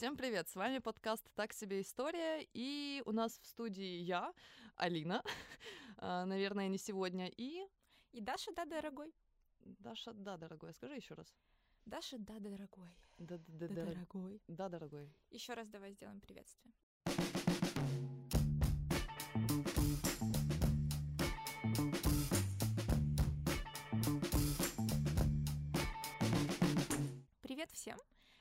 Всем привет! С вами подкаст «Так себе история», и у нас в студии я, Алина, а, наверное, не сегодня, и... И Даша, да, дорогой. Даша, да, дорогой. Скажи еще раз. Даша, да, дорогой. Да, да, да, Да, дорогой. Да, дорогой. Еще раз давай сделаем приветствие. Привет всем!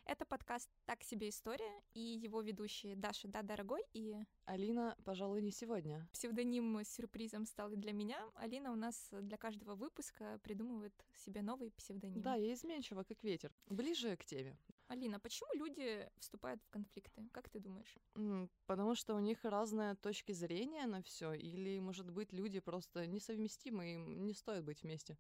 Это подкаст «Так себе история» и его ведущие Даша Да Дорогой и Алина, пожалуй, не сегодня. псевдоним с сюрпризом стал и для меня. Алина у нас для каждого выпуска придумывает себе новый псевдоним. Да, я изменчива, как ветер. Ближе к теме. Алина, почему люди вступают в конфликты? Как ты думаешь? Потому что у них разные точки зрения на все, или, может быть, люди просто несовместимы, им не стоит быть вместе.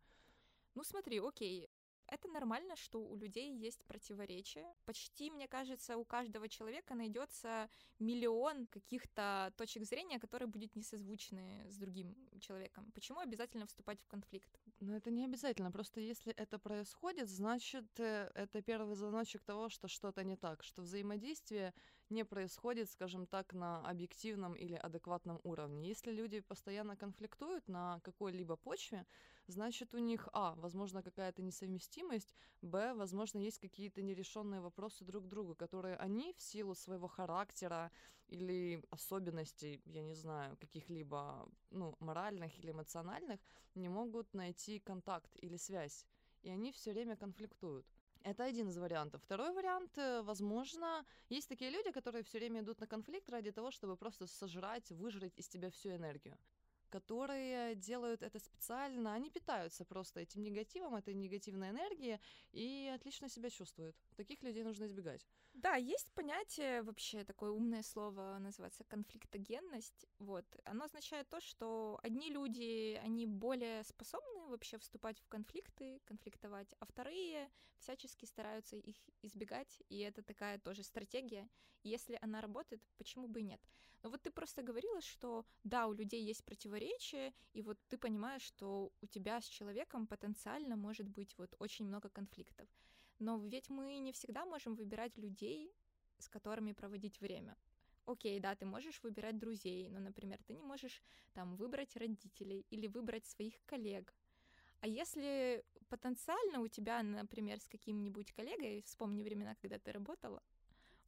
Ну смотри, окей, это нормально, что у людей есть противоречия. Почти, мне кажется, у каждого человека найдется миллион каких-то точек зрения, которые будут несозвучны с другим человеком. Почему обязательно вступать в конфликт? Но это не обязательно. Просто если это происходит, значит, э, это первый звоночек того, что что-то не так, что взаимодействие не происходит, скажем так, на объективном или адекватном уровне. Если люди постоянно конфликтуют на какой-либо почве, значит, у них, а, возможно, какая-то несовместимость, б, возможно, есть какие-то нерешенные вопросы друг к другу, которые они в силу своего характера или особенностей, я не знаю, каких-либо, ну, моральных или эмоциональных, не могут найти контакт или связь. И они все время конфликтуют. Это один из вариантов. Второй вариант, э, возможно, есть такие люди, которые все время идут на конфликт ради того, чтобы просто сожрать, выжрать из тебя всю энергию которые делают это специально, они питаются просто этим негативом, этой негативной энергией и отлично себя чувствуют. Таких людей нужно избегать. Да, есть понятие, вообще такое умное слово, называется конфликтогенность. Вот. Оно означает то, что одни люди, они более способны вообще вступать в конфликты, конфликтовать, а вторые всячески стараются их избегать, и это такая тоже стратегия. Если она работает, почему бы и нет? Но вот ты просто говорила, что да, у людей есть противоречия, и вот ты понимаешь, что у тебя с человеком потенциально может быть вот очень много конфликтов. Но ведь мы не всегда можем выбирать людей, с которыми проводить время. Окей, да, ты можешь выбирать друзей, но, например, ты не можешь там выбрать родителей или выбрать своих коллег. А если потенциально у тебя, например, с каким-нибудь коллегой, вспомни времена, когда ты работала,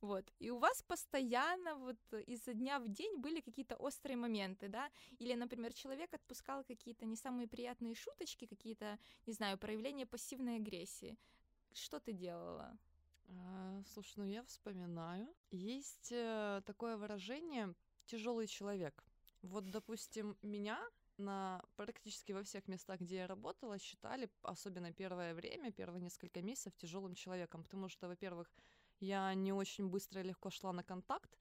вот, и у вас постоянно вот изо дня в день были какие-то острые моменты, да, или, например, человек отпускал какие-то не самые приятные шуточки, какие-то, не знаю, проявления пассивной агрессии. Что ты делала? А, Слушай, ну я вспоминаю. Есть э, такое выражение тяжелый человек. Вот, допустим, меня на практически во всех местах, где я работала, считали, особенно первое время, первые несколько месяцев, тяжелым человеком, потому что, во-первых, я не очень быстро и легко шла на контакт,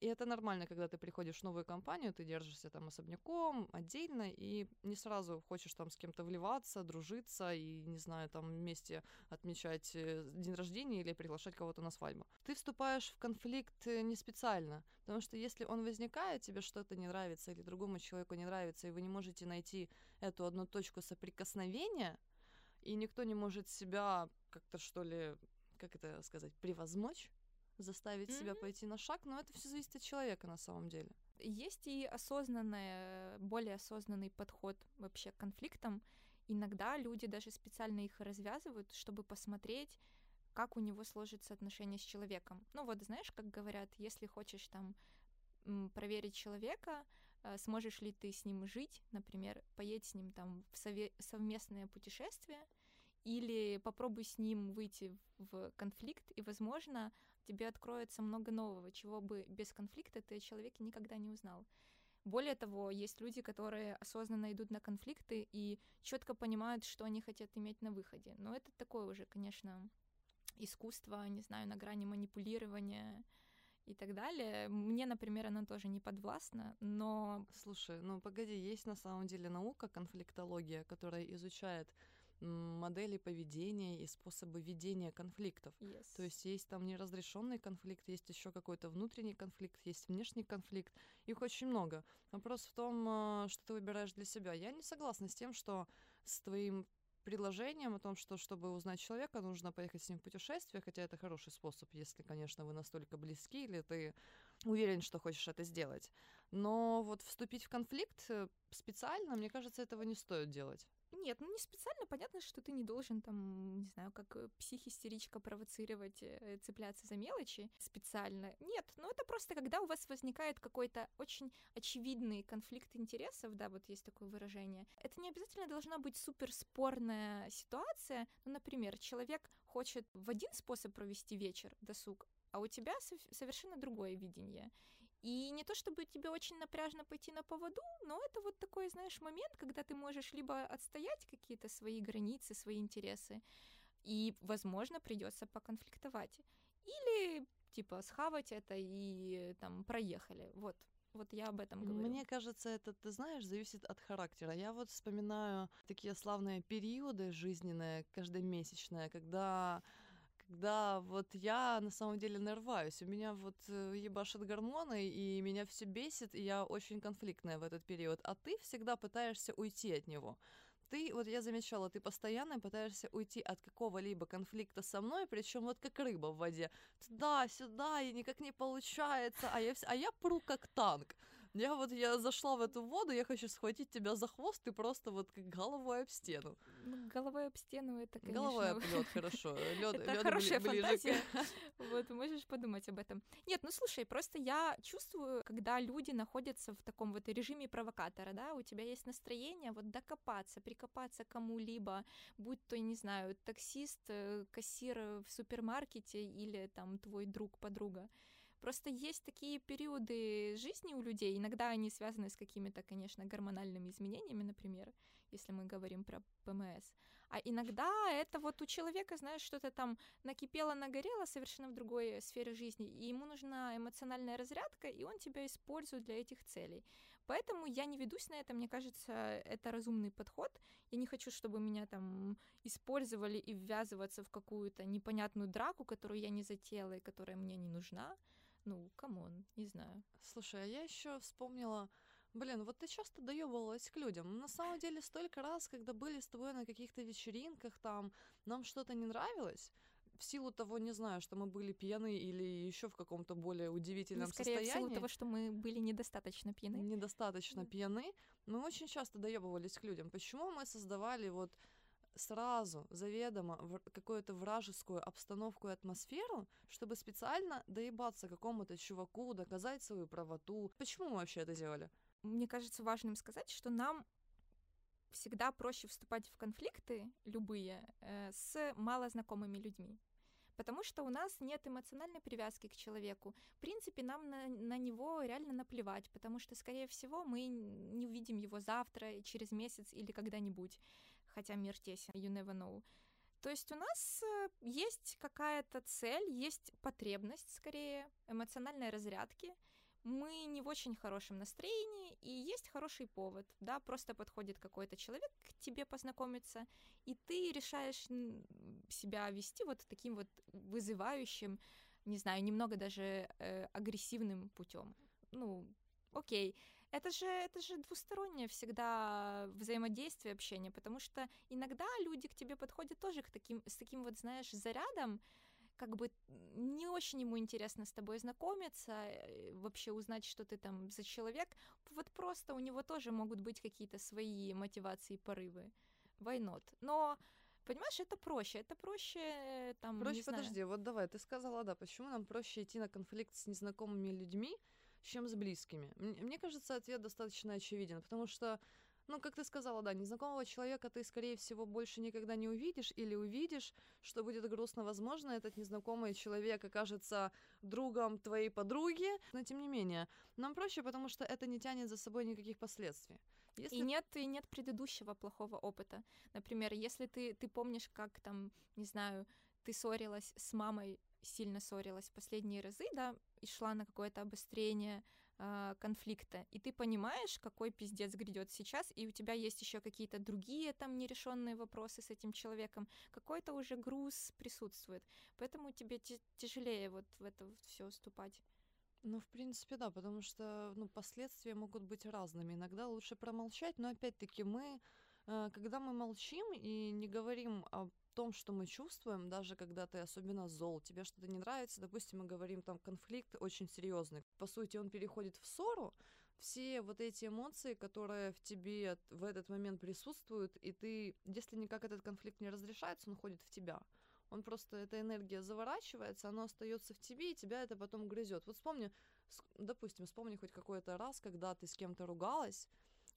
и это нормально, когда ты приходишь в новую компанию, ты держишься там особняком, отдельно, и не сразу хочешь там с кем-то вливаться, дружиться и, не знаю, там вместе отмечать э, день рождения или приглашать кого-то на свадьбу. Ты вступаешь в конфликт э, не специально, потому что если он возникает, тебе что-то не нравится или другому человеку не нравится, и вы не можете найти эту одну точку соприкосновения, и никто не может себя как-то, что ли, как это сказать, превозмочь, заставить себя Мгм. пойти на шаг, но это все зависит от человека на самом деле. Есть и осознанный, более осознанный подход вообще к конфликтам. Иногда люди даже специально их развязывают, чтобы посмотреть, как у него сложится отношение с человеком. Ну вот, знаешь, как говорят, если хочешь там проверить человека, э, сможешь ли ты с ним жить, например, поедь с ним там в сове- совместное путешествие, или попробуй с ним выйти в конфликт, и, возможно, тебе откроется много нового, чего бы без конфликта ты о человеке никогда не узнал. Более того, есть люди, которые осознанно идут на конфликты и четко понимают, что они хотят иметь на выходе. Но это такое уже, конечно, искусство, не знаю, на грани манипулирования и так далее. Мне, например, оно тоже не подвластно, но Слушай, ну погоди, есть на самом деле наука, конфликтология, которая изучает модели поведения и способы ведения конфликтов. yes. То есть есть там неразрешенный конфликт, есть еще какой-то внутренний конфликт, есть внешний конфликт. Их очень много. Вопрос в том, э, что ты выбираешь для себя. Я не согласна с тем, что с твоим предложением о том, что чтобы узнать человека, нужно поехать с ним в путешествие, хотя это хороший способ, если, конечно, вы настолько близки или ты уверен, что хочешь это сделать. Но вот вступить в конфликт э, специально, мне кажется, этого не стоит делать. Нет, ну не специально. Понятно, что ты не должен там, не знаю, как э, психистеричка провоцировать, э, цепляться за мелочи специально. Нет, ну это просто когда у вас возникает какой-то очень очевидный конфликт интересов, да, вот есть такое выражение. Это не обязательно должна быть суперспорная ситуация. Ну, например, человек хочет в один способ провести вечер, досуг, а у тебя совершенно другое видение. И не то чтобы тебе очень напряжно пойти на поводу, но это вот такой, знаешь, момент, когда ты можешь либо отстоять какие-то свои границы, свои интересы, и, возможно, придется поконфликтовать. Или, типа, схавать это и там проехали. Вот. Вот я об этом говорю. Мне кажется, это, ты знаешь, зависит от характера. Я вот вспоминаю такие славные периоды жизненные, каждомесячные, когда когда вот я на самом деле нарываюсь. У меня вот э, ебашат гормоны, и меня все бесит, и я очень конфликтная в этот период. А ты всегда пытаешься уйти от него. Ты, вот я замечала, ты постоянно пытаешься уйти от какого-либо конфликта со мной, причем вот как рыба в воде. Туда, сюда, и никак не получается, а я, а я пру как танк. Я вот, я зашла в эту воду, я хочу схватить тебя за хвост и просто вот как головой об стену. Ну, головой об стену это, конечно... Головой об лед, хорошо. Лед, это хорошая фантазия. Вот, можешь подумать об этом. Нет, ну слушай, просто я чувствую, когда люди находятся в таком вот режиме провокатора, да, у тебя есть настроение вот докопаться, прикопаться кому-либо, будь то, не знаю, таксист, э, кассир в супермаркете или там твой друг, подруга. Просто есть такие периоды жизни у людей, иногда они связаны с какими-то, конечно, гормональными изменениями, например, если мы говорим про ПМС. А иногда это вот у человека, знаешь, что-то там накипело, нагорело совершенно в другой сфере жизни, и ему нужна эмоциональная разрядка, и он тебя использует для этих целей. Поэтому я не ведусь на это, мне кажется, это разумный подход. Я не хочу, чтобы меня там использовали и ввязываться в какую-то непонятную драку, которую я не затеяла и которая мне не нужна. Ну, come on, не знаю. Слушай, а я еще вспомнила, блин, вот ты часто доебывалась к людям. На самом деле, столько раз, когда были с тобой на каких-то вечеринках, там, нам что-то не нравилось, в силу того, не знаю, что мы были пьяны или еще в каком-то более удивительном ну, скорее состоянии. в силу того, что мы были недостаточно пьяны. Недостаточно пьяны. Мы очень часто доебывались к людям. Почему мы создавали вот сразу заведомо в какую-то вражескую обстановку и атмосферу, чтобы специально доебаться какому-то чуваку, доказать свою правоту. Почему мы вообще это делали? Мне кажется важным сказать, что нам всегда проще вступать в конфликты любые э, с малознакомыми людьми. Потому что у нас нет эмоциональной привязки к человеку. В принципе, нам на, на него реально наплевать, потому что, скорее всего, мы не увидим его завтра, через месяц или когда-нибудь хотя мир тесен, you never know. То есть у нас э, есть какая-то цель, есть потребность, скорее, эмоциональной разрядки. Мы не в очень хорошем настроении, и есть хороший повод, да, просто подходит какой-то человек к тебе познакомиться, и ты решаешь себя вести вот таким вот вызывающим, не знаю, немного даже э, агрессивным путем. Ну, окей, это же, это же двустороннее всегда взаимодействие, общение, потому что иногда люди к тебе подходят тоже к таким, с таким вот, знаешь, зарядом, как бы не очень ему интересно с тобой знакомиться, э, вообще узнать, что ты там за человек. Вот просто у него тоже могут быть какие-то свои мотивации, порывы. Why not? Но Понимаешь, это проще, это проще э, там. Проще, подожди, вот давай, ты сказала, да, почему нам проще идти на конфликт с незнакомыми людьми, чем с близкими. Мне кажется, ответ достаточно очевиден, потому что ну, как ты сказала, да, незнакомого человека ты, скорее всего, больше никогда не увидишь или увидишь, что будет грустно. Возможно, этот незнакомый человек окажется другом твоей подруги, но тем не менее, нам проще, потому что это не тянет за собой никаких последствий. Если... И нет, и нет предыдущего плохого опыта. Например, если ты, ты помнишь, как там, не знаю, ты ссорилась с мамой сильно ссорилась последние разы, да, и шла на какое-то обострение э, конфликта, и ты понимаешь, какой пиздец грядет сейчас, и у тебя есть еще какие-то другие там нерешенные вопросы с этим человеком, какой-то уже груз присутствует, поэтому тебе тяжелее вот в это все уступать. Ну, в принципе, да, потому что ну, последствия могут быть разными. Иногда лучше промолчать, но опять-таки мы э, когда мы молчим и не говорим о том, что мы чувствуем, даже когда ты особенно зол, тебе что-то не нравится, допустим, мы говорим там конфликт очень серьезный, по сути он переходит в ссору, все вот эти эмоции, которые в тебе в этот момент присутствуют, и ты, если никак этот конфликт не разрешается, он ходит в тебя. Он просто, эта энергия заворачивается, она остается в тебе, и тебя это потом грызет. Вот вспомни, допустим, вспомни хоть какой-то раз, когда ты с кем-то ругалась,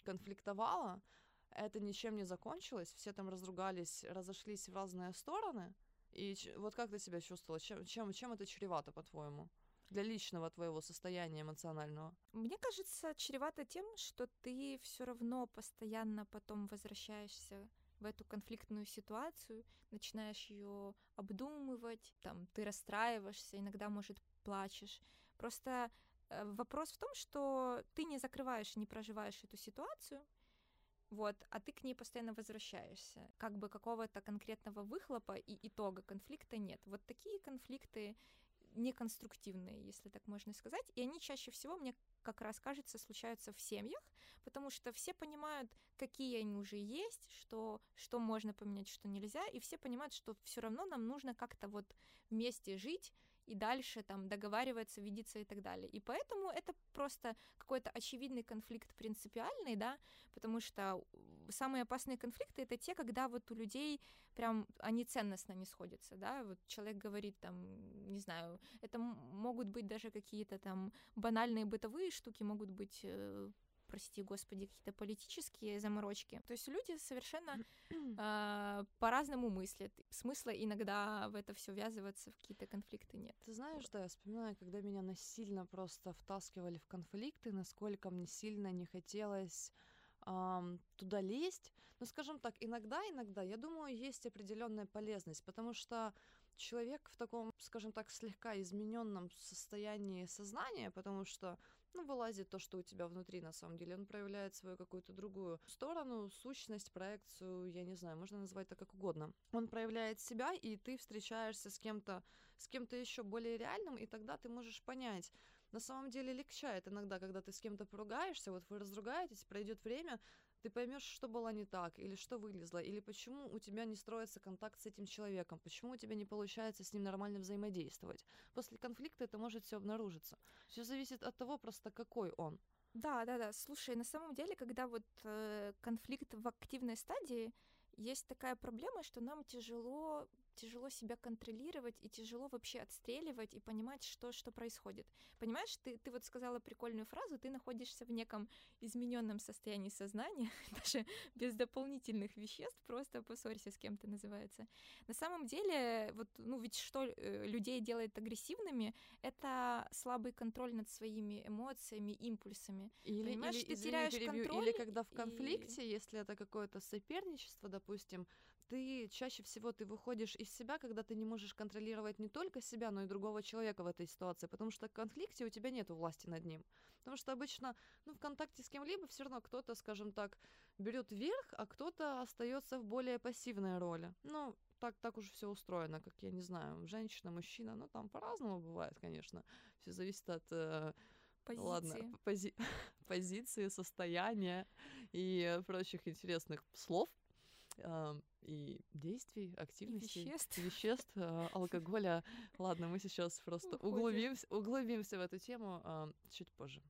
конфликтовала, это ничем не закончилось, все там разругались, разошлись в разные стороны. И вот как ты себя чувствовала? Чем, чем, чем это чревато, по-твоему? Для личного твоего состояния эмоционального? Мне кажется, чревато тем, что ты все равно постоянно потом возвращаешься в эту конфликтную ситуацию, начинаешь ее обдумывать, там ты расстраиваешься, иногда, может, плачешь. Просто э, вопрос в том, что ты не закрываешь, не проживаешь эту ситуацию, вот, а ты к ней постоянно возвращаешься. Как бы какого-то конкретного выхлопа и итога конфликта нет. Вот такие конфликты неконструктивные, если так можно сказать, и они чаще всего, мне как раз кажется, случаются в семьях, потому что все понимают, какие они уже есть, что, что можно поменять, что нельзя, и все понимают, что все равно нам нужно как-то вот вместе жить, и дальше там договариваться, видеться и так далее. И поэтому это просто какой-то очевидный конфликт принципиальный, да, потому что самые опасные конфликты это те, когда вот у людей прям они ценностно не сходятся, да, вот человек говорит там, не знаю, это могут быть даже какие-то там банальные бытовые штуки, могут быть э, прости господи, какие-то политические заморочки. То есть люди совершенно э, по-разному мыслят. Смысла иногда в это все ввязываться, в какие-то конфликты нет. Ты знаешь, да, я вспоминаю, когда меня насильно просто втаскивали в конфликты, насколько мне сильно не хотелось туда лезть. Но, скажем так, иногда, иногда, я думаю, есть определенная полезность, потому что человек в таком, скажем так, слегка измененном состоянии сознания, потому что ну, вылазит то, что у тебя внутри на самом деле. Он проявляет свою какую-то другую сторону, сущность, проекцию, я не знаю, можно назвать это как угодно. Он проявляет себя, и ты встречаешься с кем-то, с кем-то еще более реальным, и тогда ты можешь понять, на самом деле легчает иногда, когда ты с кем-то поругаешься, вот вы разругаетесь, пройдет время, ты поймешь, что было не так, или что вылезло, или почему у тебя не строится контакт с этим человеком, почему у тебя не получается с ним нормально взаимодействовать. После конфликта это может все обнаружиться. Все зависит от того, просто какой он. Да, да, да. Слушай, на самом деле, когда вот э, конфликт в активной стадии, есть такая проблема, что нам тяжело тяжело себя контролировать и тяжело вообще отстреливать и понимать, что, что происходит. Понимаешь, ты, ты вот сказала прикольную фразу, ты находишься в неком измененном состоянии сознания, даже без дополнительных веществ, просто поссорься с кем-то называется. На самом деле, вот, ну ведь что э, людей делает агрессивными, это слабый контроль над своими эмоциями, импульсами. Или, Понимаешь, или, ты извини, теряешь перебью, контроль. Или когда в конфликте, и... если это какое-то соперничество, допустим, ты чаще всего ты выходишь из себя, когда ты не можешь контролировать не только себя, но и другого человека в этой ситуации, потому что в конфликте у тебя нет власти над ним. Потому что обычно, ну, в контакте с кем-либо все равно кто-то, скажем так, берет верх, а кто-то остается в более пассивной роли. Ну, так, так уже все устроено, как я не знаю, женщина, мужчина, ну там по-разному бывает, конечно. Все зависит от э, позиции. Ладно, пози позиции, состояния и прочих интересных слов и действий, активностей, веществ, веществ э, алкоголя. Ладно, мы сейчас просто углубимся, углубимся в эту тему э, чуть позже.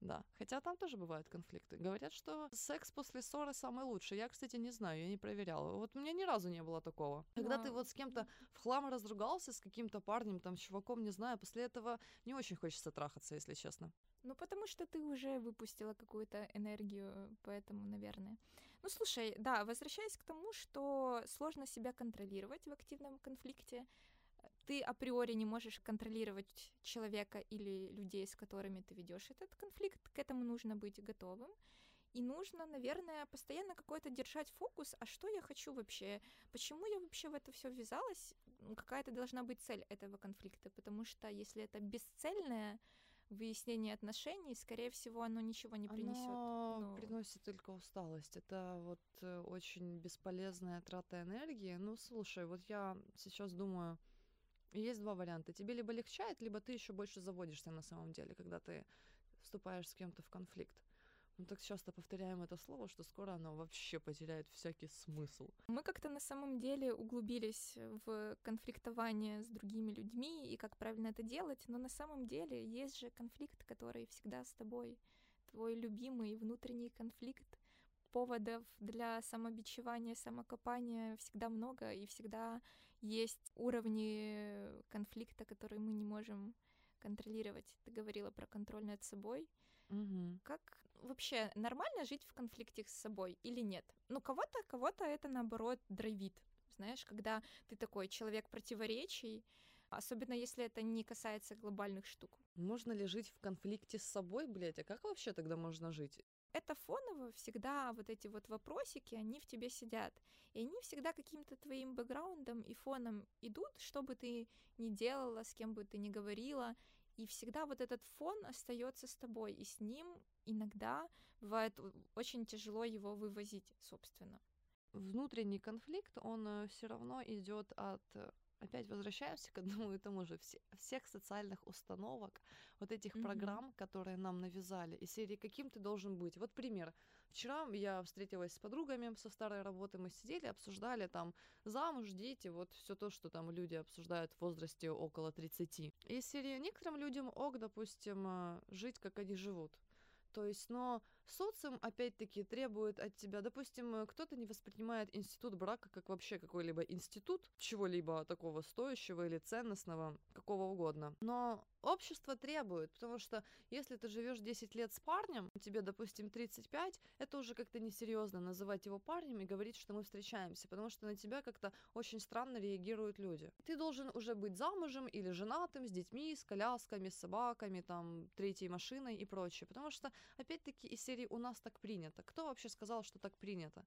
Да, хотя там тоже бывают конфликты. Говорят, что секс после ссоры самый лучший. Я, кстати, не знаю, я не проверяла. Вот у меня ни разу не было такого. Когда Но... ты вот с кем-то в хлам разругался, с каким-то парнем, там, чуваком, не знаю, после этого не очень хочется трахаться, если честно. Ну, потому что ты уже выпустила какую-то энергию, поэтому, наверное. Ну, слушай, да, возвращаясь к тому, что сложно себя контролировать в активном конфликте, ты априори не можешь контролировать человека или людей, с которыми ты ведешь этот конфликт, к этому нужно быть готовым. И нужно, наверное, постоянно какой-то держать фокус, а что я хочу вообще, почему я вообще в это все ввязалась, какая-то должна быть цель этого конфликта, потому что если это бесцельное выяснение отношений, скорее всего, оно ничего не принесет. Оно но... приносит только усталость. Это вот э, очень бесполезная трата энергии. Ну, слушай, вот я сейчас думаю, есть два варианта. Тебе либо легчает, либо ты еще больше заводишься на самом деле, когда ты вступаешь с кем-то в конфликт. Мы так часто повторяем это слово, что скоро оно вообще потеряет всякий смысл. Мы как-то на самом деле углубились в конфликтование с другими людьми и как правильно это делать, но на самом деле есть же конфликт, который всегда с тобой, твой любимый внутренний конфликт. Поводов для самобичевания, самокопания всегда много, и всегда есть уровни конфликта, которые мы не можем контролировать. Ты говорила про контроль над собой. Угу. Как вообще нормально жить в конфликте с собой или нет? Ну, кого-то, кого-то это наоборот драйвит. Знаешь, когда ты такой человек противоречий, особенно если это не касается глобальных штук. Можно ли жить в конфликте с собой, блядь? А как вообще тогда можно жить? Это фоново всегда вот эти вот вопросики, они в тебе сидят. И они всегда каким-то твоим бэкграундом и фоном идут, что бы ты ни делала, с кем бы ты ни говорила. И всегда вот этот фон остается с тобой, и с ним иногда бывает очень тяжело его вывозить, собственно. Внутренний конфликт, он э, все равно идет от э, опять возвращаемся к одному и тому же. Все, всех социальных установок, вот этих mm-hmm. программ, которые нам навязали, и серии «Каким ты должен быть?» Вот пример. Вчера я встретилась с подругами со старой работы, мы сидели, обсуждали там замуж, дети, вот все то, что там люди обсуждают в возрасте около 30. И серии некоторым людям ок, допустим, э, жить, как они живут. То есть, но социум, опять-таки, требует от тебя, допустим, э, кто-то не воспринимает институт брака как вообще какой-либо институт, чего-либо такого стоящего или ценностного, какого угодно. Но общество требует, потому что если ты живешь 10 лет с парнем, тебе, допустим, 35, это уже как-то несерьезно называть его парнем и говорить, что мы встречаемся, потому что на тебя как-то очень странно реагируют люди. Ты должен уже быть замужем или женатым, с детьми, с колясками, с собаками, там, третьей машиной и прочее, потому что, опять-таки, из серии «У нас так принято». Кто вообще сказал, что так принято?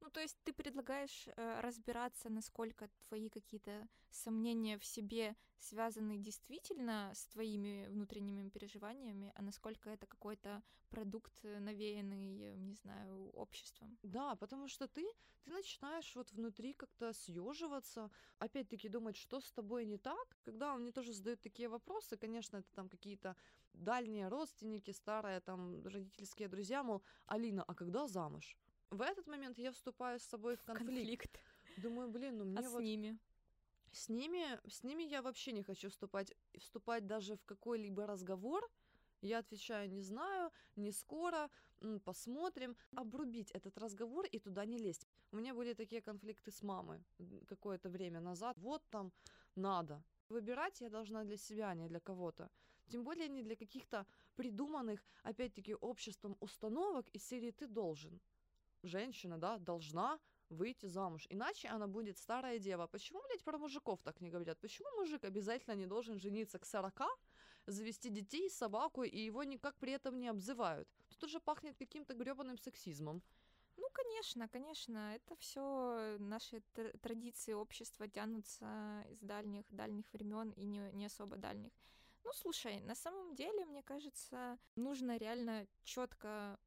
Ну, то есть ты предлагаешь э, разбираться, насколько твои какие-то сомнения в себе связаны действительно с твоими внутренними переживаниями, а насколько это какой-то продукт, э, навеянный, не знаю, обществом. Да, потому что ты, ты начинаешь вот внутри как-то съеживаться, опять-таки думать, что с тобой не так. Когда мне тоже задают такие вопросы, конечно, это там какие-то дальние родственники, старые там родительские друзья, мол, Алина, а когда замуж? В этот момент я вступаю с собой в конфликт. конфликт. Думаю, блин, ну мне а вот... с ними? С ними, с ними я вообще не хочу вступать, вступать даже в какой-либо разговор. Я отвечаю, не знаю, не скоро, посмотрим. Обрубить этот разговор и туда не лезть. У меня были такие конфликты с мамой какое-то время назад. Вот там надо. Выбирать я должна для себя, а не для кого-то. Тем более не для каких-то придуманных, опять-таки, обществом установок из серии «ты должен» женщина, да, должна выйти замуж. Иначе она будет старая дева. Почему, блядь, про мужиков так не говорят? Почему мужик обязательно не должен жениться к 40, завести детей, собаку, и его никак при этом не обзывают? Тут уже пахнет каким-то гребаным сексизмом. Ну, конечно, конечно, это все наши традиции общества тянутся из дальних, дальних времен и не, не особо дальних. Ну, слушай, на самом деле, мне кажется, нужно реально четко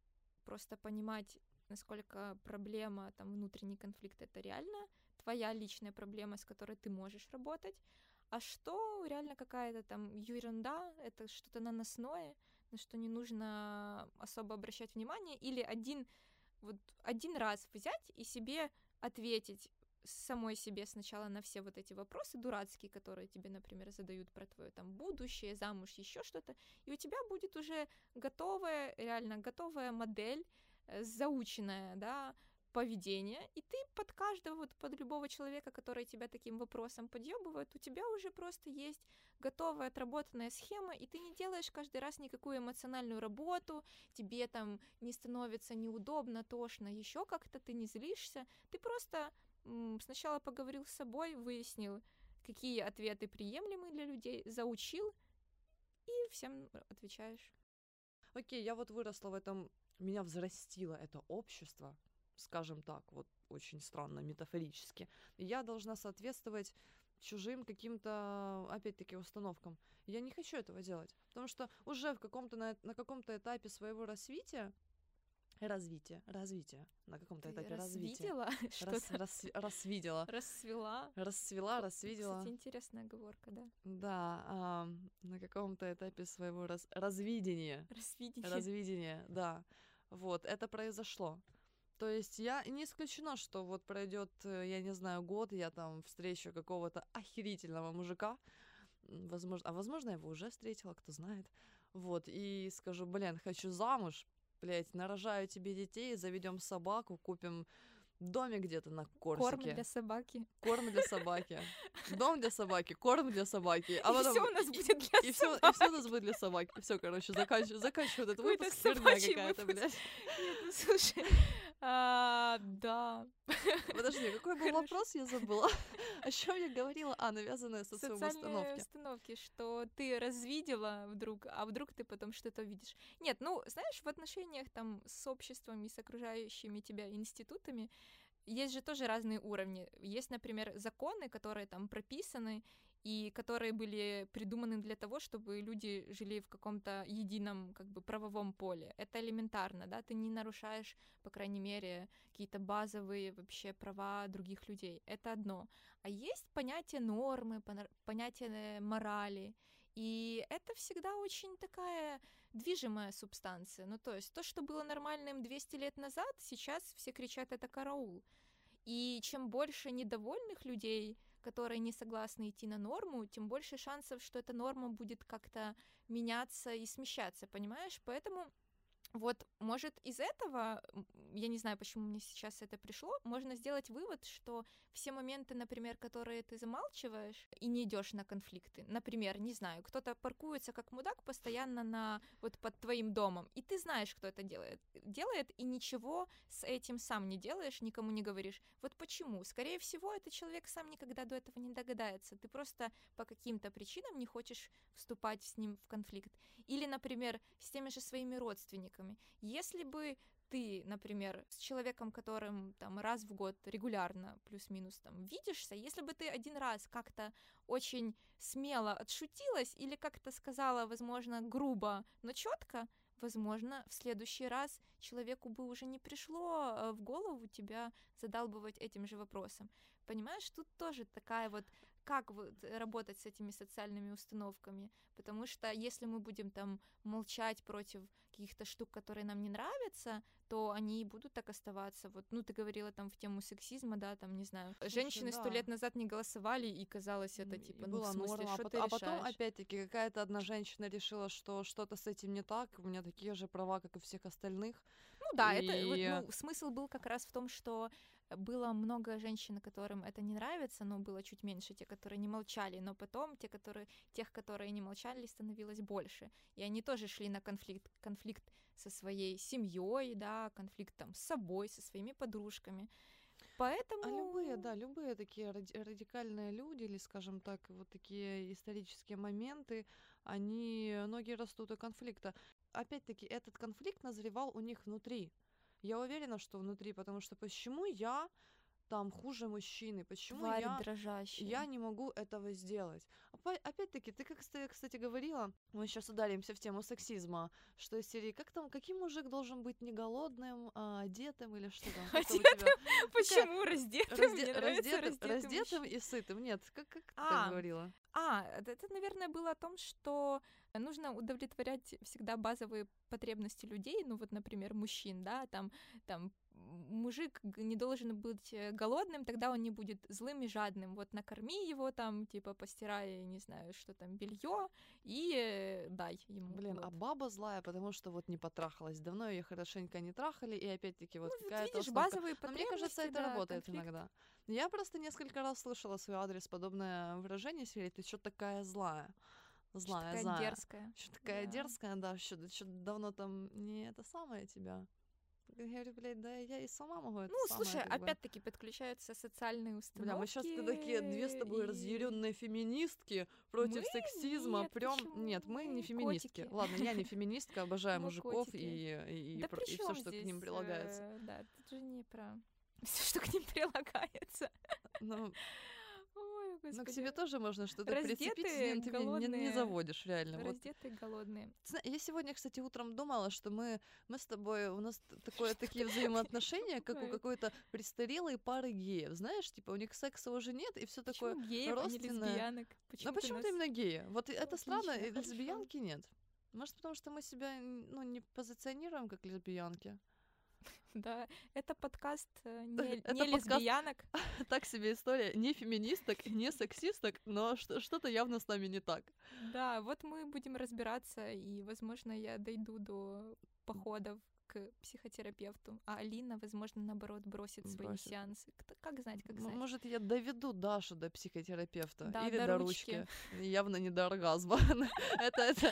просто понимать насколько проблема, там, внутренний конфликт — это реально твоя личная проблема, с которой ты можешь работать, а что реально какая-то там ерунда, это что-то наносное, на что не нужно особо обращать внимание, или один, вот, один раз взять и себе ответить самой себе сначала на все вот эти вопросы дурацкие, которые тебе, например, задают про твое там будущее, замуж, еще что-то, и у тебя будет уже готовая, реально готовая модель заученное, да, поведение, и ты под каждого, вот под любого человека, который тебя таким вопросом подъебывает, у тебя уже просто есть готовая отработанная схема, и ты не делаешь каждый раз никакую эмоциональную работу, тебе там не становится неудобно, тошно, еще как-то ты не злишься, ты просто сначала поговорил с собой, выяснил, какие ответы приемлемы для людей, заучил, и всем отвечаешь. Окей, я вот выросла в этом меня взрастило это общество, скажем так, вот очень странно, метафорически. Я должна соответствовать чужим каким-то, опять-таки, установкам. Я не хочу этого делать, потому что уже в каком-то на, на каком-то этапе своего развития развития, развития, на каком-то этапе развития. Рас, рас, расвидела. Расцвела. Расцвела, расвидела. Кстати, интересная оговорка, да. Да, а, на каком-то этапе своего раз, развидения. Развидения. Развидения, да вот, это произошло. То есть я не исключено, что вот пройдет, э, я не знаю, год, я там встречу какого-то охерительного мужика, возможно, а возможно, я его уже встретила, кто знает, вот, и скажу, блин, хочу замуж, блядь, нарожаю тебе детей, заведем собаку, купим домик где-то на Корсике. Корм для собаки. Корм для собаки. Дом для собаки, корм для собаки. А и потом... все у нас будет для и все, и все у нас будет для собаки. Все, короче, заканчиваю, заканчиваю этот выпуск. Херня какая-то, блядь. Нет, ну слушай, а, да. Подожди, какой был вопрос, я забыла. О чем я говорила? А, навязанные социальные установки. установки, что ты развидела вдруг, а вдруг ты потом что-то видишь. Нет, ну, знаешь, в отношениях там с обществом и с окружающими тебя институтами есть же тоже разные уровни. Есть, например, законы, которые там прописаны, и которые были придуманы для того, чтобы люди жили в каком-то едином как бы правовом поле. Это элементарно, да, ты не нарушаешь, по крайней мере, какие-то базовые вообще права других людей. Это одно. А есть понятие нормы, понятие морали, и это всегда очень такая движимая субстанция. Ну, то есть то, что было нормальным 200 лет назад, сейчас все кричат «это караул». И чем больше недовольных людей, которые не согласны идти на норму, тем больше шансов, что эта норма будет как-то меняться и смещаться, понимаешь? Поэтому вот, может, из этого, я не знаю, почему мне сейчас это пришло, можно сделать вывод, что все моменты, например, которые ты замалчиваешь и не идешь на конфликты. Например, не знаю, кто-то паркуется как мудак постоянно на вот под твоим домом, и ты знаешь, кто это делает, делает и ничего с этим сам не делаешь, никому не говоришь. Вот почему? Скорее всего, этот человек сам никогда до этого не догадается. Ты просто по каким-то причинам не хочешь вступать с ним в конфликт. Или, например, с теми же своими родственниками. Если бы ты, например, с человеком, которым там раз в год регулярно плюс-минус там видишься, если бы ты один раз как-то очень смело отшутилась или как-то сказала, возможно, грубо, но четко, возможно, в следующий раз человеку бы уже не пришло э, в голову тебя задалбывать этим же вопросом. Понимаешь, тут тоже такая вот как вот работать с этими социальными установками, потому что если мы будем там молчать против каких-то штук, которые нам не нравятся, то они будут так оставаться. Вот, ну, ты говорила там в тему сексизма, да, там, не знаю, Слушай, женщины сто да. лет назад не голосовали, и казалось это, типа, ну, была в смысле, норма, а что а, ты а потом, опять-таки, какая-то одна женщина решила, что что-то с этим не так, у меня такие же права, как и всех остальных. Ну да, и... это, вот, ну, смысл был как раз в том, что было много женщин, которым это не нравится, но было чуть меньше те, которые не молчали, но потом те, которые, тех, которые не молчали, становилось больше. И они тоже шли на конфликт, конфликт со своей семьей, да, конфликт там с собой, со своими подружками. Поэтому... А любые, да, любые такие радикальные люди, или, скажем так, вот такие исторические моменты, они, ноги растут у конфликта. Опять-таки, этот конфликт назревал у них внутри. Я уверена, что внутри, потому что почему я там хуже мужчины, почему Тварь я, дрожащая. я не могу этого сделать. Опять-таки, ты, как кстати, говорила, мы сейчас ударимся в тему сексизма, что из серии, как там, каким мужик должен быть не голодным, а одетым или что там? Одетым? Почему раздетым? Раздетым и сытым. Нет, как ты а, говорила? А, это, наверное, было о том, что нужно удовлетворять всегда базовые потребности людей, ну вот, например, мужчин, да, там, там мужик не должен быть э, голодным, тогда он не будет злым и жадным. Вот накорми его там, типа постирай, не знаю, что там, белье и э, дай ему. Блин, вот. а баба злая, потому что вот не потрахалась. Давно ее хорошенько не трахали, и опять-таки вот ну, какая-то видишь, базовые Но мне кажется, это да, работает конфликт. иногда. Я просто несколько раз слышала свой адрес подобное выражение, Сирия, ты что такая злая? Злая, что такая дерзкая. Что такая да. дерзкая, да, что, что давно там не это самое тебя. Я говорю, блядь, да я и сама могу это Ну, самое, слушай, опять-таки подключаются социальные установки. Бля, мы сейчас такие две с тобой и... разъяренные феминистки против мы? сексизма. Нет, Прям почему? нет, мы не феминистки. Котики. Ладно, я не феминистка, обожаю Мы мужиков котики. и, и, Да и все, что к ним здесь, прилагается. э, Да, тут же не про все, что к ним прилагается. Ну, господи. ну, к себе тоже можно что-то Раздетые, прицепить, но ты меня не, не голодные. заводишь, реально. Вот Раздетые, голодные. Зна- Я сегодня, кстати, утром думала, что мы, мы с тобой, у нас такое, такие взаимоотношения, как у какой-то престарелой пары геев, знаешь, типа у них секса уже нет, и все такое. Почему геев, а не родственное. Ну Почему почему-то нас- именно геи? Вот это Вот странно, лесбиянки нет. Может, потому что мы себя ну, не позиционируем как лесбиянки? Да, это подкаст э, не, Это не подкаст- лесбиянок. Так себе история. Не феминисток, не сексисток, но что- что-то явно с нами не так. Да, вот мы будем разбираться, и, возможно, я дойду до походов к психотерапевту, а Алина, возможно, наоборот, бросит свои Бросит. сеансы. Кто- как знать, как знать. Может, я доведу Дашу до психотерапевта Да, или до до, ручки. ручки. Явно не до оргазма. это, э,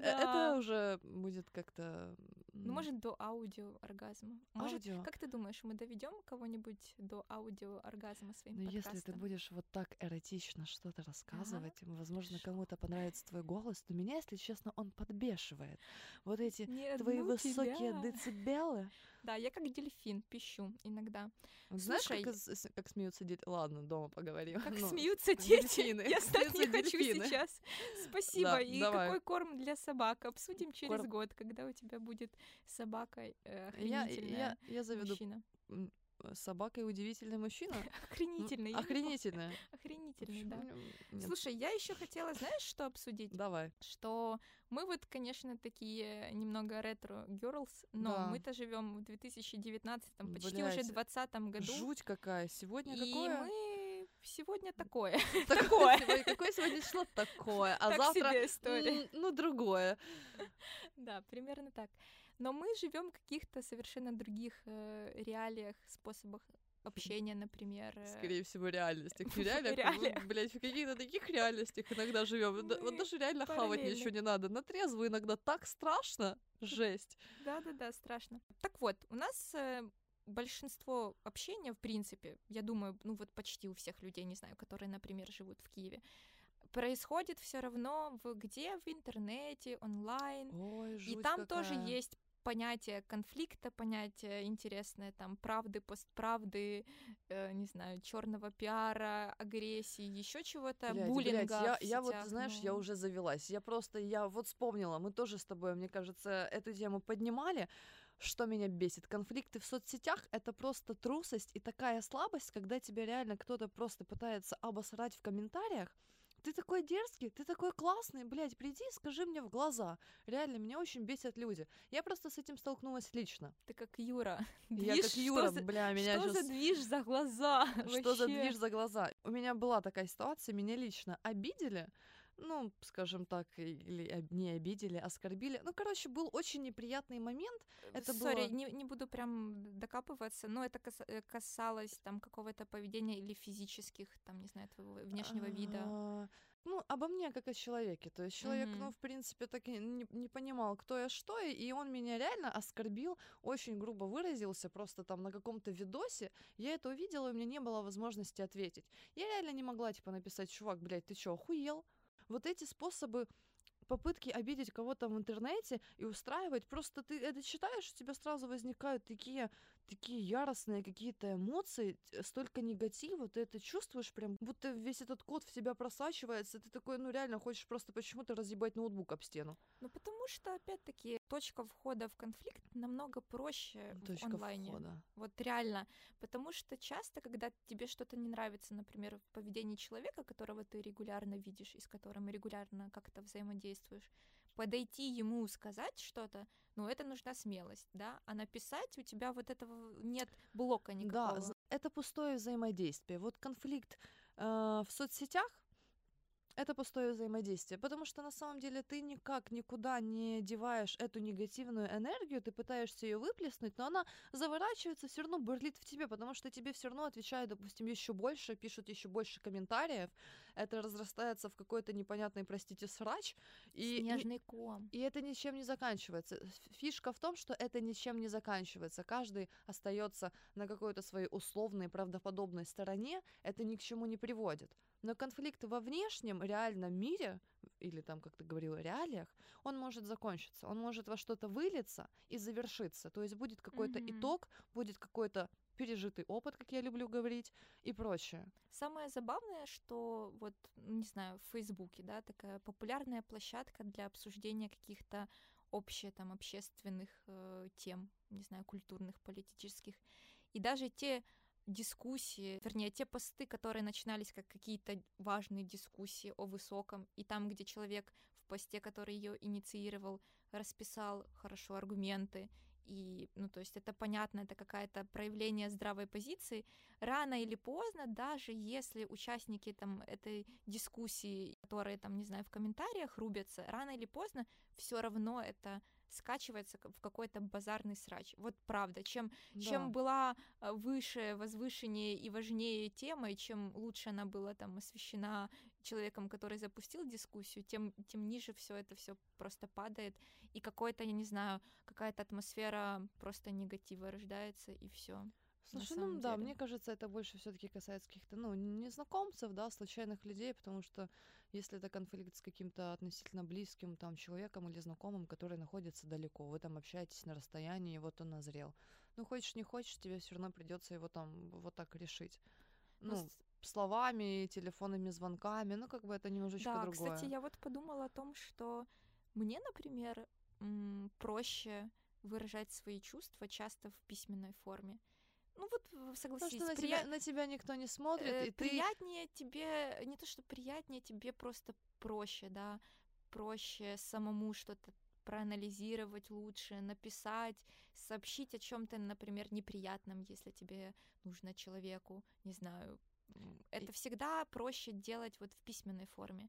это уже будет как-то... Ну, может, до аудио оргазма. Может, аудио. как ты думаешь, мы доведем кого-нибудь до аудио оргазма своим Но Ну, если ты подкастом? будешь вот так эротично что-то рассказывать, возможно, кому-то понравится твой голос, но меня, если честно, он подбешивает. Вот эти Не твои высокие тебя. децибелы. Да, я как дельфин пищу иногда. Знаешь, как, Слушай, смеются дети? Ладно, дома поговорим. Как Ну, смеются дети. дельфины. Я стать не хочу сейчас. Спасибо. Да, И давай. какой корм для собак? Обсудим через Корм. год, когда у тебя будет собака э, Я, охренительная я, я заведу мужчина. М, с собакой удивительный мужчина. Ну, Охренительный. Охренительная. Охренительный, Почему да. не- нет? Слушай, я еще хотела, знаешь, что обсудить? Давай. Что мы вот, конечно, такие немного ретро-герлс, но Да. мы-то живем в 2019, почти уже Блядь, 20 году. Жуть какая. Сегодня и какое? мы сегодня такое. Такое. Какое сегодня число? Такое. А Так завтра... Ну, другое. Да, примерно так. Но мы живем в каких-то совершенно других э, реалиях, способах общения, например. э, Скорее всего, реальностях. Не реалиях, реалиях. мы, блядь, в каких-то таких реальностях иногда живем. Вот даже реально хавать параллельно. ничего не надо. На трезвую иногда так страшно. Жесть. Да-да-да, страшно. Так вот, у нас э, большинство общения, в принципе, я думаю, ну вот почти у всех людей, не знаю, которые, например, живут в Киеве, происходит все равно в где? В интернете, онлайн. Ой, И там тоже какая. есть понятие конфликта, понятие интересное, там правды, постправды, э, не знаю, черного пиара, агрессии, еще чего-то, Блядь, буллинга. блядь, я, в я вот, сетях, знаешь, я ну. уже завелась. Я просто, я вот вспомнила, мы тоже с тобой, мне кажется, эту тему поднимали. Что меня бесит? Конфликты в соцсетях — это просто трусость и такая слабость, когда тебя реально кто-то просто пытается обосрать в комментариях. Ты такой дерзкий, ты такой классный, блядь, приди и скажи мне в глаза. Реально, меня очень бесят люди. Я просто с этим столкнулась лично. Ты как Юра. Я Движ, как что Юра, за- бля, меня что за щас- движ за глаза? Что за вообще? движ за глаза? У меня была такая ситуация, меня лично обидели, ну, скажем так, или не обидели, оскорбили. Ну, короче, был очень неприятный момент. Это Сори, было- не, не буду прям докапываться, но это э, касалось там какого-то поведения или физических, там, не знаю, твоего внешнего вида. А, Ну, обо мне как о человеке. То есть человек, Мгм. ну, в принципе, так и не, не понимал, кто я, что и он меня реально оскорбил, очень грубо выразился, просто там на каком-то видосе. Я это увидела, и у меня не было возможности ответить. Я реально не могла, типа, написать, чувак, блядь, ты чё, охуел? Вот эти способы попытки обидеть кого-то в интернете и устраивать, просто ты это читаешь, у тебя сразу возникают такие, такие яростные какие-то эмоции, столько негатива, ты это чувствуешь прям, будто весь этот код в тебя просачивается, ты такой, ну реально хочешь просто почему-то разъебать ноутбук об стену. Ну, потому что, опять-таки, точка входа в конфликт намного проще в Точка онлайне. входа. Вот реально. Потому что часто, когда тебе что-то не нравится, например, в поведении человека, которого ты регулярно видишь и с которым регулярно как-то взаимодействуешь, подойти ему сказать что-то, ну, это нужна смелость, да? А написать у тебя вот этого нет блока никакого. Да, это пустое взаимодействие. Вот конфликт э, в соцсетях это пустое взаимодействие, потому что на самом деле ты никак никуда не деваешь эту негативную энергию, ты пытаешься ее выплеснуть, но она заворачивается, все равно бурлит в тебе, потому что тебе все равно отвечают, допустим, еще больше, пишут еще больше комментариев, это разрастается в какой-то непонятный, простите, срач, и, и- Снежный ком. и это ничем не заканчивается. Фишка в том, что это ничем не заканчивается. Каждый остается на какой-то своей условной, правдоподобной стороне. Это ни к чему не приводит. Но конфликт во внешнем, реальном мире, или там, как ты говорила, реалиях, он может закончиться. Он может во что-то вылиться и завершиться. То есть будет какой-то Мгм. итог, будет какой-то пережитый опыт, как я люблю говорить, и прочее. Самое забавное, что вот, не знаю, в Фейсбуке, да, такая популярная площадка для обсуждения каких-то общих там общественных э, тем, не знаю, культурных, политических. И даже те дискуссии, вернее, те посты, которые начинались как какие-то важные дискуссии о высоком, и там, где человек, в посте, который ее инициировал, расписал хорошо аргументы, и, ну, то есть это понятно, это какое-то проявление здравой позиции, рано или поздно, даже если участники там этой дискуссии, которые там, не знаю, в комментариях рубятся, рано или поздно все равно это скачивается в какой-то базарный срач. Вот правда, чем, да. чем была э, выше, возвышеннее и важнее тема, и чем лучше она была там освещена человеком, который запустил дискуссию, тем, тем ниже все это все просто падает, и какой-то, я не знаю, какая-то атмосфера просто негатива рождается, и все. Слушай, ну да, мне кажется, это больше все-таки касается каких-то, ну, незнакомцев, да, случайных людей, потому что если это конфликт с каким-то относительно близким там человеком или знакомым, который находится далеко, вы там общаетесь на расстоянии, и вот он назрел. Ну, хочешь, не хочешь, тебе все равно придется его там вот так решить. Ну, ну словами, телефонными звонками, ну, как бы это немножечко да, другое. кстати, я вот подумала о том, что мне, например, проще выражать свои чувства часто в письменной форме. Ну вот согласись. Потому что на, прия... тебя, на тебя никто не смотрит, э, и ты... Приятнее тебе, не то что приятнее, тебе просто проще, да, проще самому что-то проанализировать лучше, написать, сообщить о чем-то, например, неприятном, если тебе нужно человеку, не знаю. Это всегда проще делать вот в письменной форме.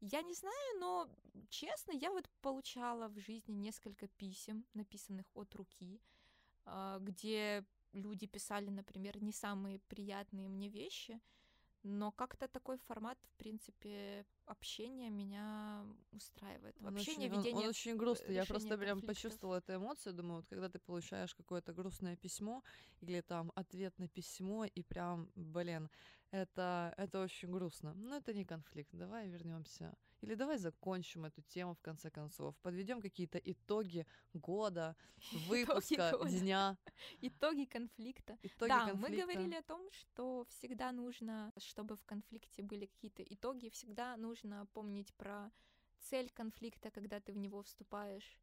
Я не знаю, но честно, я вот получала в жизни несколько писем, написанных от руки, а, где люди писали, например, не самые приятные мне вещи, но как-то такой формат, в принципе, общения меня устраивает. Он Общение, очень, ведение. Он, он очень грустный. Я просто прям почувствовала эту эмоцию. Думаю, вот когда ты получаешь какое-то грустное письмо или там ответ на письмо, и прям, блин, это, это очень грустно. Но это не конфликт. Давай вернемся или давай закончим эту тему в конце концов, подведем какие-то итоги года, выпуска, дня. Итоги конфликта. Итоги да, конфликта. мы говорили о том, что всегда нужно, чтобы в конфликте были какие-то итоги, всегда нужно помнить про цель конфликта, когда ты в него вступаешь,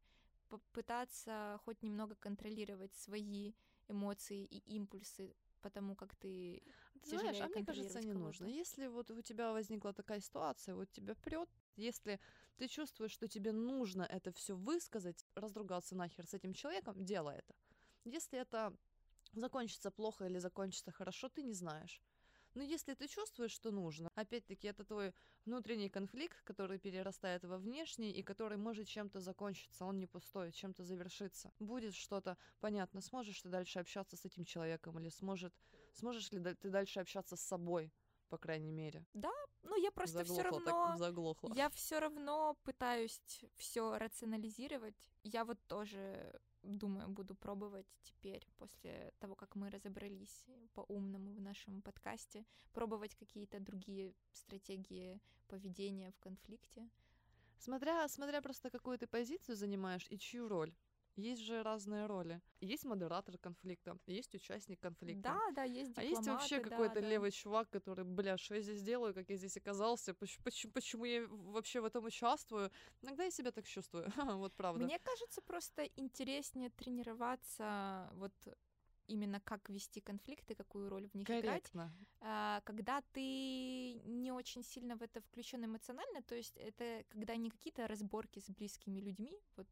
попытаться хоть немного контролировать свои эмоции и импульсы, потому как ты знаешь, а мне кажется, не нужно. Если вот у тебя возникла такая ситуация, вот тебя прет, если ты чувствуешь, что тебе нужно это все высказать, разругаться нахер с этим человеком, делай это. Если это закончится плохо или закончится хорошо, ты не знаешь. Но если ты чувствуешь, что нужно, опять-таки это твой внутренний конфликт, который перерастает во внешний и который может чем-то закончиться, он не пустой, чем-то завершиться. Будет что-то, понятно, сможешь ты дальше общаться с этим человеком или сможет, сможешь ли ты дальше общаться с собой, по крайней мере. Да, ну я просто все равно так, заглохла. Я все равно пытаюсь все рационализировать. Я вот тоже думаю, буду пробовать теперь, после того, как мы разобрались по-умному в нашем подкасте, пробовать какие-то другие стратегии поведения в конфликте. Смотря, смотря просто какую ты позицию занимаешь и чью роль. Есть же разные роли. Есть модератор конфликта, есть участник конфликта. Да, да, есть дипломаты, А есть вообще да, какой-то да. левый чувак, который, бля, что я здесь делаю, как я здесь оказался, почему, почему я вообще в этом участвую. Иногда я себя так чувствую, вот правда. Мне кажется, просто интереснее тренироваться вот именно как вести конфликты, какую роль в них Корректно. играть. Когда ты не очень сильно в это включен эмоционально, то есть это когда не какие-то разборки с близкими людьми, вот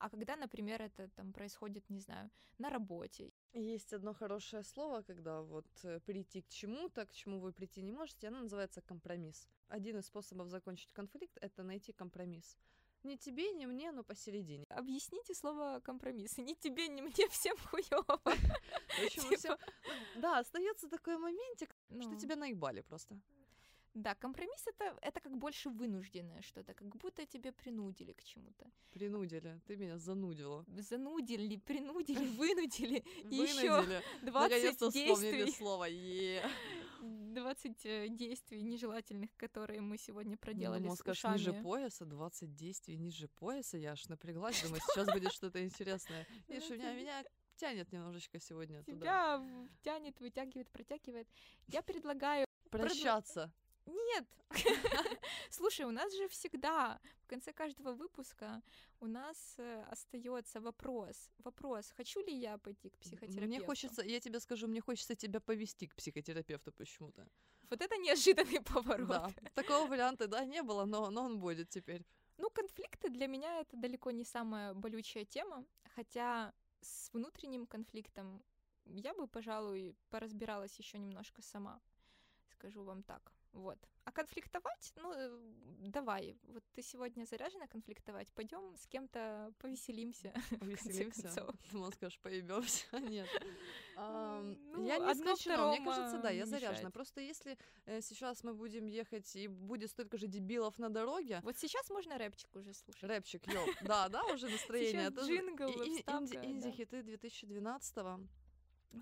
а когда, например, это там происходит, не знаю, на работе. Есть одно хорошее слово, когда вот э, прийти к чему-то, к чему вы прийти не можете, оно называется компромисс. Один из способов закончить конфликт — это найти компромисс. Не тебе, не мне, но посередине. Объясните слово компромисс. Не тебе, не мне, всем хуёво. Типа да, остается такой моментик, что ну. тебя наебали просто. Да, компромисс это, это как больше вынужденное что-то, как будто тебя принудили к чему-то. Принудили, ты меня занудила. Занудили, принудили, вынудили. Еще 20 действий. слово. 20 э, действий нежелательных, которые мы сегодня проделали ну, с ушами. ниже пояса, 20 действий ниже пояса. Я аж напряглась, думаю, сейчас будет что-то интересное. Видишь, у меня, меня тянет немножечко сегодня Тебя туда. тянет, вытягивает, протягивает. Я предлагаю прощаться. Нет. Слушай, у нас же всегда в конце каждого выпуска у нас э, остается вопрос. Вопрос, хочу ли я пойти к психотерапевту? Мне хочется, я тебе скажу, мне хочется тебя повести к психотерапевту почему-то. Вот это неожиданный поворот. Да, такого варианта, да, не было, но, но он будет теперь. Ну, конфликты для меня это далеко не самая болючая тема, хотя с внутренним конфликтом я бы, пожалуй, поразбиралась еще немножко сама, скажу вам так. Вот. А конфликтовать, ну, э, давай. Вот ты сегодня заряжена конфликтовать. Пойдем с кем-то повеселимся. Повеселимся. Думала, скажешь, поебемся. Нет. Ну, я не исключена. Мне кажется, да, я заряжена. Просто если э, сейчас мы будем ехать и будет столько же дебилов на дороге. Вот сейчас можно рэпчик уже слушать. Рэпчик, yo. Да, да, уже настроение. Джингл, Инди-хиты 2012-го.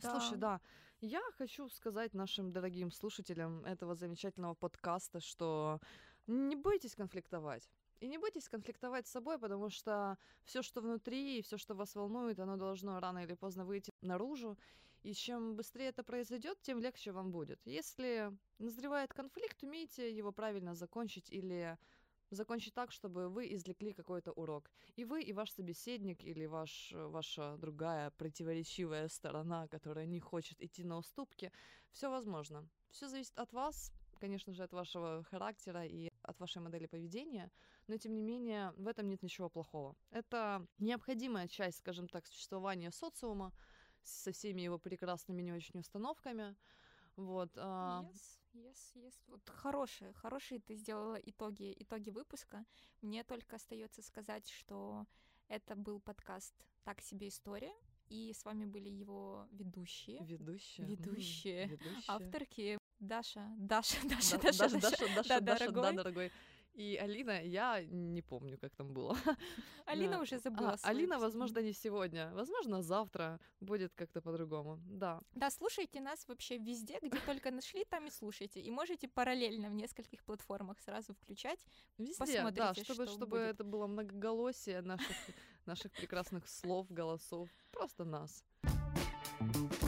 Слушай, да, я хочу сказать нашим дорогим слушателям этого замечательного подкаста, что не бойтесь конфликтовать. И не бойтесь конфликтовать с собой, потому что все, что внутри, все, что вас волнует, оно должно рано или поздно выйти наружу. И чем быстрее это произойдет, тем легче вам будет. Если назревает конфликт, умейте его правильно закончить или закончить так, чтобы вы извлекли какой-то урок. И вы, и ваш собеседник, или ваш, ваша другая противоречивая сторона, которая не хочет идти на уступки, все возможно. Все зависит от вас, конечно же, от вашего характера и от вашей модели поведения, но тем не менее в этом нет ничего плохого. Это необходимая часть, скажем так, существования социума со всеми его прекрасными не очень установками. Вот. Yes. Yes, yes. Вот хорошие, хорошие ты сделала итоги, итоги выпуска. Мне только остается сказать, что это был подкаст «Так себе история», и с вами были его ведущие. Ведущие. Ведущие. Mm, ведущие. Авторки Даша. Даша, Даша, да, Даша, Даша, Даша, Даша, да, Даша, дорогой. да, дорогой. И Алина, я не помню, как там было. Алина да. уже забыла. А, Алина, возможно, не сегодня. Возможно, завтра будет как-то по-другому. Да. Да, слушайте нас вообще везде, где только нашли, там и слушайте. И можете параллельно в нескольких платформах сразу включать. Везде, да, чтобы, что чтобы будет. это было многоголосие наших, наших прекрасных слов, голосов. Просто нас. thank you